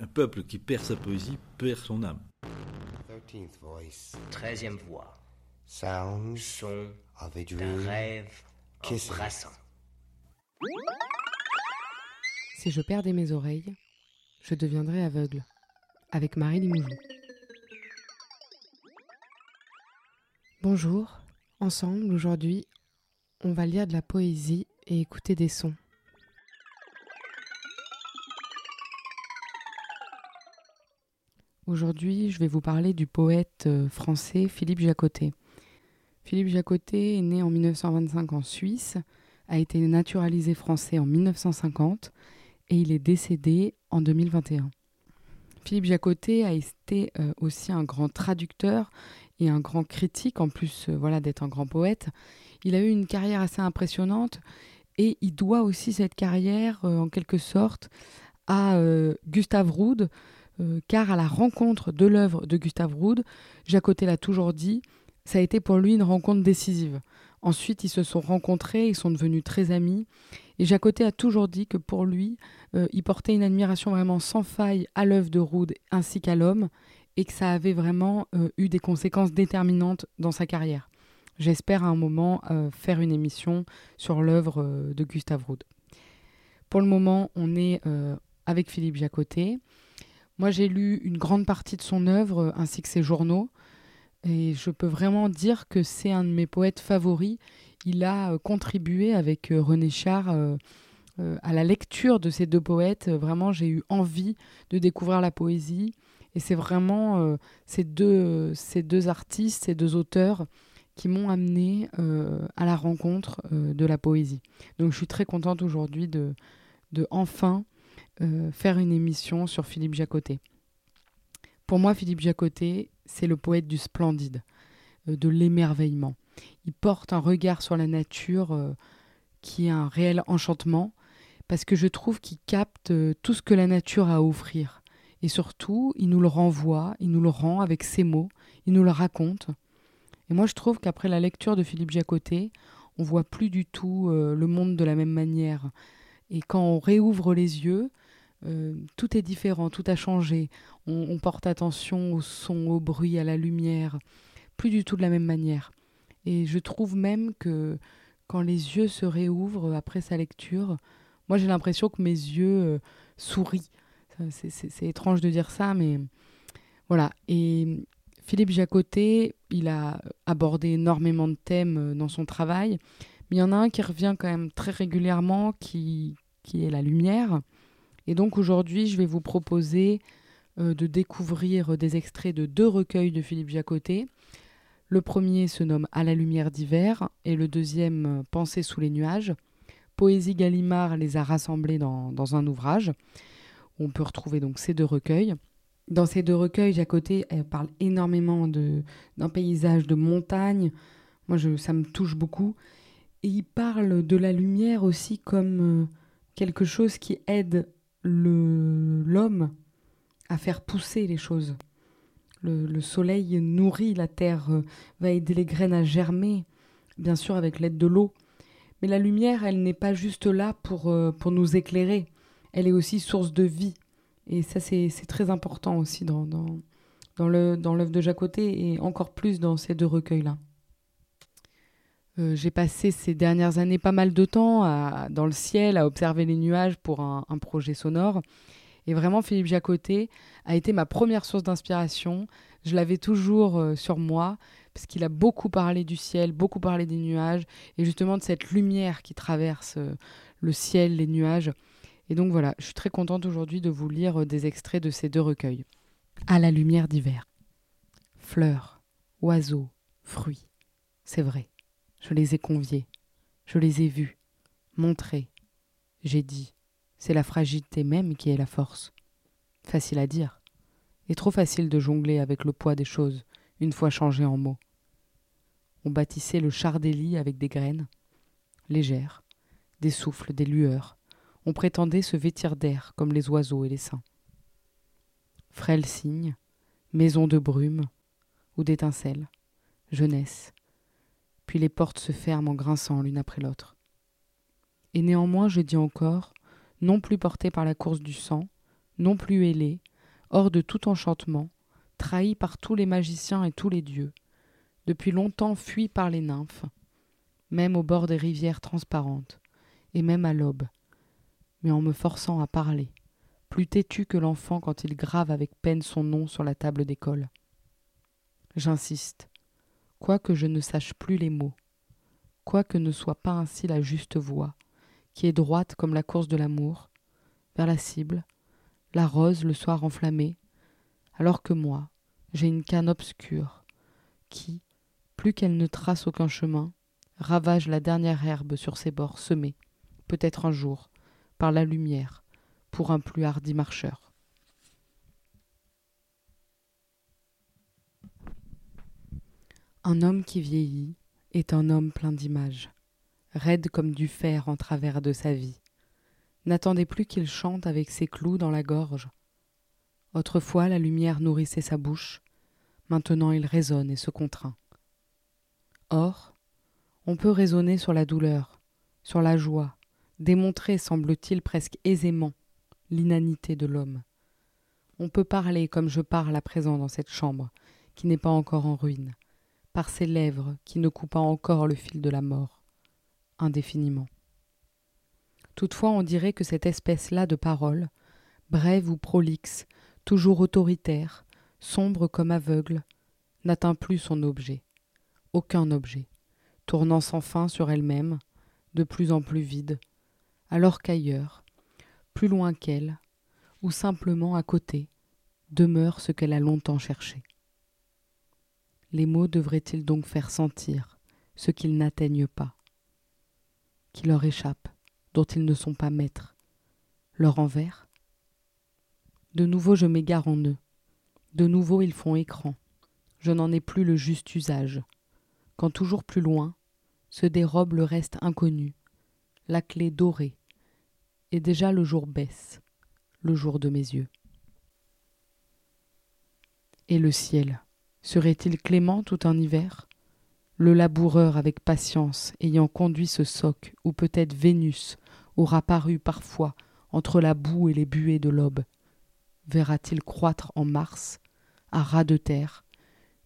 Un peuple qui perd sa poésie perd son âme. Treizième voix. Sounds Son of a d'un dream. rêve embrassant. Si je perdais mes oreilles, je deviendrais aveugle. Avec Marie Limoujou. Bonjour. Ensemble, aujourd'hui, on va lire de la poésie et écouter des sons. Aujourd'hui, je vais vous parler du poète euh, français Philippe Jacotet. Philippe Jacotet est né en 1925 en Suisse, a été naturalisé français en 1950 et il est décédé en 2021. Philippe Jacotet a été euh, aussi un grand traducteur et un grand critique, en plus euh, voilà, d'être un grand poète. Il a eu une carrière assez impressionnante et il doit aussi cette carrière, en quelque sorte, à Gustave Roud, euh, car à la rencontre de l'œuvre de Gustave Roud, Jacotet l'a toujours dit, ça a été pour lui une rencontre décisive. Ensuite, ils se sont rencontrés, ils sont devenus très amis. Et Jacotet a toujours dit que pour lui, euh, il portait une admiration vraiment sans faille à l'œuvre de Roud ainsi qu'à l'homme, et que ça avait vraiment euh, eu des conséquences déterminantes dans sa carrière. J'espère à un moment faire une émission sur l'œuvre de Gustave Roud. Pour le moment, on est avec Philippe Jacotet. Moi, j'ai lu une grande partie de son œuvre euh, ainsi que ses journaux. Et je peux vraiment dire que c'est un de mes poètes favoris. Il a euh, contribué avec euh, René Char à la lecture de ces deux poètes. Vraiment, j'ai eu envie de découvrir la poésie. Et c'est vraiment ces, deux, ces deux artistes, ces deux auteurs qui m'ont amené à la rencontre de la poésie. Donc je suis très contente aujourd'hui de, de enfin euh, faire une émission sur Philippe Jacotet. Pour moi, Philippe Jacotet, c'est le poète du splendide, euh, de l'émerveillement. Il porte un regard sur la nature euh, qui est un réel enchantement, parce que je trouve qu'il capte tout ce que la nature a à offrir. Et surtout, il nous le renvoie, il nous le rend avec ses mots, il nous le raconte. Et moi, je trouve qu'après la lecture de Philippe Jacotet, on voit plus du tout le monde de la même manière. Et quand on réouvre les yeux, euh, tout est différent, tout a changé. On, porte attention au son, au bruit, à la lumière, plus du tout de la même manière. Et je trouve même que quand les yeux se réouvrent après sa lecture, moi j'ai l'impression que mes yeux euh, sourient. C'est- étrange de dire ça, mais voilà. Et Philippe Jacotet, il a abordé énormément de thèmes euh, dans son travail, mais il y en a un qui revient quand même très régulièrement, qui est la lumière. Et donc aujourd'hui, je vais vous proposer euh, de découvrir des extraits de deux recueils de Philippe Jacotet. Le premier se nomme À la lumière d'hiver et le deuxième euh, Pensée sous les nuages. Poésie Gallimard les a rassemblés dans, un ouvrage. où On peut retrouver donc ces deux recueils. Dans ces deux recueils, Jacotet parle énormément d'un paysage de montagne. Moi, ça me touche beaucoup. Et il parle de la lumière aussi comme euh, quelque chose qui aide l'homme à faire pousser les choses. Le, le soleil nourrit la terre, euh, va aider les graines à germer, bien sûr avec l'aide de l'eau. Mais la lumière, elle n'est pas juste là pour, euh, pour nous éclairer, elle est aussi source de vie. Et ça, c'est très important aussi dans, dans, dans l'œuvre de Jacotet et encore plus dans ces deux recueils-là. Euh, J'ai passé ces dernières années pas mal de temps dans le ciel à observer les nuages pour un, projet sonore. Et vraiment, Philippe Jacotet a été ma première source d'inspiration. Je l'avais toujours euh, sur moi, parce qu'il a beaucoup parlé du ciel, beaucoup parlé des nuages, et justement de cette lumière qui traverse euh, le ciel, les nuages. Et donc voilà, je suis très contente aujourd'hui de vous lire des extraits de ces deux recueils. À la lumière d'hiver. Fleurs, oiseaux, fruits. C'est vrai, je les ai conviés, je les ai vus, montrés. J'ai dit, c'est la fragilité même qui est la force. Facile à dire, et trop facile de jongler avec le poids des choses une fois changées en mots. On bâtissait le char des lits avec des graines, légères, des souffles, des lueurs. On prétendait se vêtir d'air comme les oiseaux et les saints. Frêle cygne, maison de brume ou d'étincelles, jeunesse. Puis les portes se ferment en grinçant l'une après l'autre. Et néanmoins, je dis encore, non plus porté par la course du sang, non plus ailé, hors de tout enchantement, trahi par tous les magiciens et tous les dieux, depuis longtemps fui par les nymphes, même au bord des rivières transparentes, et même à l'aube, mais en me forçant à parler, plus têtu que l'enfant quand il grave avec peine son nom sur la table d'école. J'insiste, quoique je ne sache plus les mots, quoique ne soit pas ainsi la juste voie, qui est droite comme la course de l'amour, vers la cible, la rose le soir enflammée, alors que moi, j'ai une canne obscure, qui, plus qu'elle ne trace aucun chemin, ravage la dernière herbe sur ses bords semés, peut-être un jour, par la lumière, pour un plus hardi marcheur. Un homme qui vieillit est un homme plein d'images, raide comme du fer en travers de sa vie. N'attendez plus qu'il chante avec ses clous dans la gorge. Autrefois la lumière nourrissait sa bouche, maintenant il résonne et se contraint. Or, on peut raisonner sur la douleur, sur la joie, démontrer, semble-t-il, presque aisément l'inanité de l'homme. On peut parler comme je parle à présent dans cette chambre, qui n'est pas encore en ruine, par ces lèvres qui ne coupent encore le fil de la mort, indéfiniment. Toutefois, on dirait que cette espèce-là de parole, brève ou prolixe, toujours autoritaire, sombre comme aveugle, n'atteint plus son objet, aucun objet, tournant sans fin sur elle-même, de plus en plus vide, alors qu'ailleurs, plus loin qu'elle, ou simplement à côté, demeure ce qu'elle a longtemps cherché. Les mots devraient-ils donc faire sentir ce qu'ils n'atteignent pas, qui leur échappe, dont ils ne sont pas maîtres, leur envers? De nouveau je m'égare en eux, de nouveau ils font écran, je n'en ai plus le juste usage, quand toujours plus loin se dérobe le reste inconnu, la clé dorée, et déjà le jour baisse, le jour de mes yeux. Et le ciel, serait-il clément tout un hiver? Le laboureur avec patience ayant conduit ce soc, ou peut-être Vénus aura paru parfois entre la boue et les buées de l'aube, verra-t-il croître en mars, à ras de terre,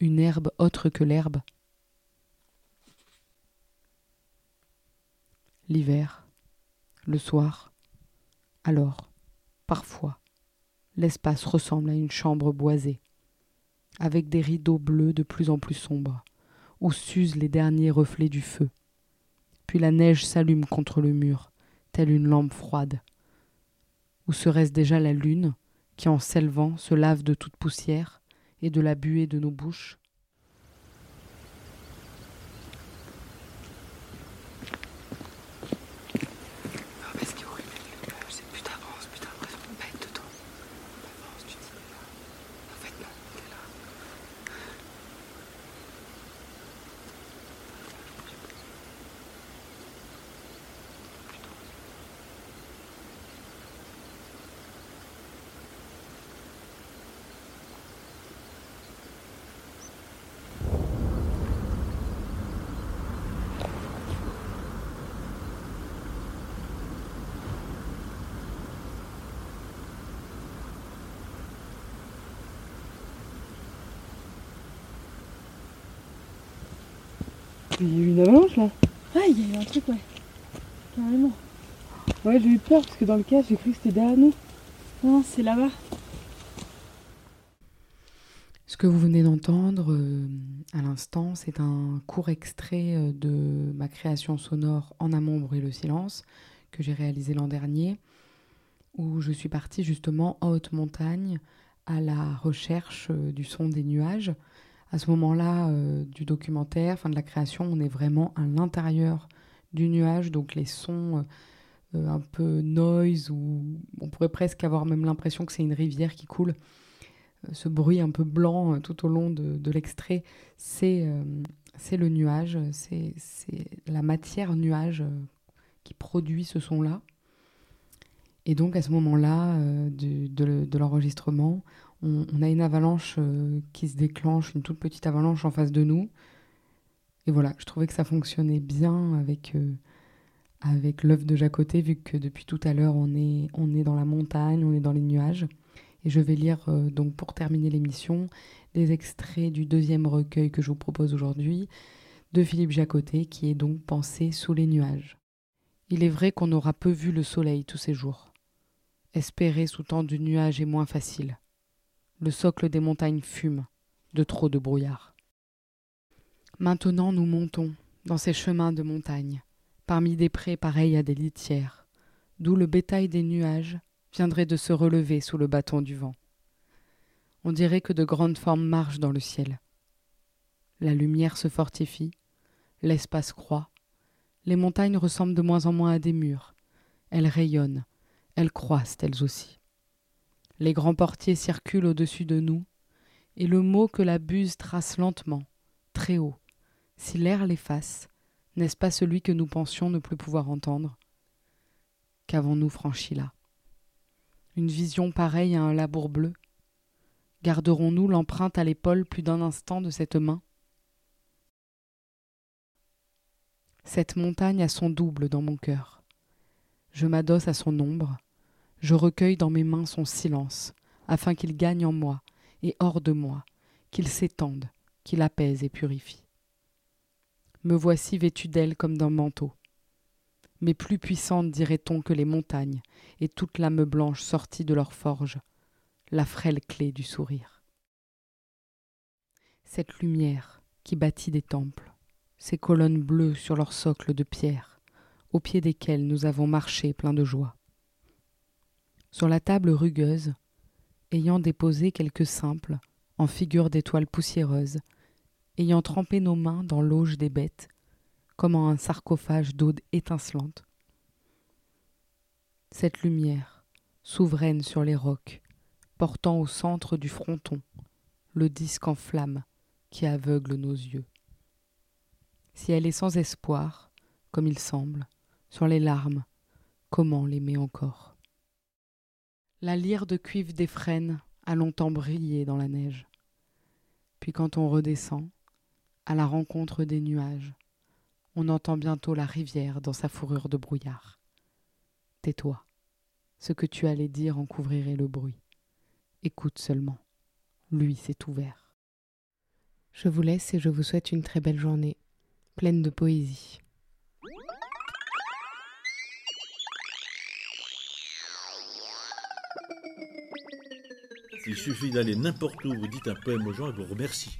une herbe autre que l'herbe? L'hiver, le soir, alors, parfois, l'espace ressemble à une chambre boisée, avec des rideaux bleus de plus en plus sombres, où s'usent les derniers reflets du feu. Puis la neige s'allume contre le mur, telle une lampe froide. Ou serait-ce déjà la lune, qui en s'élevant se lave de toute poussière et de la buée de nos bouches Il y a eu une avalanche là Ouais, il y a eu un truc, ouais. Carrément. Ouais, j'ai eu peur parce que dans le cas, j'ai cru que c'était derrière nous. Non, c'est là-bas. Ce que vous venez d'entendre euh, à l'instant, c'est un court extrait euh, de ma création sonore En amont, bruit le silence, que j'ai réalisé l'an dernier, où je suis partie justement en haute montagne à la recherche euh, du son des nuages à ce moment-là euh, du documentaire, de la création, on est vraiment à l'intérieur du nuage, donc les sons euh, un peu noise, ou on pourrait presque avoir même l'impression que c'est une rivière qui coule. Euh, ce bruit un peu blanc tout au long de, l'extrait, c'est le nuage, c'est la matière nuage qui produit ce son-là. Et donc à ce moment-là de l'enregistrement, on, a une avalanche euh, qui se déclenche, une toute petite avalanche en face de nous. Et voilà, je trouvais que ça fonctionnait bien avec, euh, avec l'œuvre de Jacoté, vu que depuis tout à l'heure, on est, on est dans la montagne, on est dans les nuages. Et je vais lire euh, donc pour terminer l'émission des extraits du deuxième recueil que je vous propose aujourd'hui de Philippe Jacotet qui est donc Pensé sous les nuages. Il est vrai qu'on aura peu vu le soleil tous ces jours. Espérer sous tant de nuages est moins facile. Le socle des montagnes fume de trop de brouillard. Maintenant nous montons dans ces chemins de montagne, parmi des prés pareils à des litières, d'où le bétail des nuages viendrait de se relever sous le bâton du vent. On dirait que de grandes formes marchent dans le ciel. La lumière se fortifie, l'espace croît, les montagnes ressemblent de moins en moins à des murs, elles rayonnent, elles croissent elles aussi. Les grands portiers circulent au-dessus de nous, et le mot que la buse trace lentement, très haut, si l'air l'efface, n'est-ce pas celui que nous pensions ne plus pouvoir entendre? Qu'avons-nous franchi là? Une vision pareille à un labour bleu? Garderons-nous l'empreinte à l'épaule plus d'un instant de cette main? Cette montagne a son double dans mon cœur. Je m'adosse à son ombre, je recueille dans mes mains son silence, afin qu'il gagne en moi et hors de moi, qu'il s'étende, qu'il apaise et purifie. Me voici vêtue d'elle comme d'un manteau. Mais plus puissante, dirait-on, que les montagnes, et toute l'âme blanche sortie de leur forge, la frêle clé du sourire. Cette lumière qui bâtit des temples, ces colonnes bleues sur leurs socles de pierre, au pied desquels nous avons marché plein de joie. Sur la table rugueuse, ayant déposé quelques simples, en figure d'étoiles poussiéreuses, ayant trempé nos mains dans l'auge des bêtes, comme en un sarcophage d'eau étincelante. Cette lumière, souveraine sur les rocs, portant au centre du fronton le disque en flamme qui aveugle nos yeux. Si elle est sans espoir, comme il semble, sur les larmes, comment l'aimer encore? La lyre de cuivre des frênes a longtemps brillé dans la neige. Puis quand on redescend, à la rencontre des nuages, on entend bientôt la rivière dans sa fourrure de brouillard. Tais-toi, ce que tu allais dire en couvrirait le bruit. Écoute seulement, lui s'est ouvert. Je vous laisse et je vous souhaite une très belle journée, pleine de poésie. Il suffit d'aller n'importe où, vous dites un poème aux gens et vous remercie.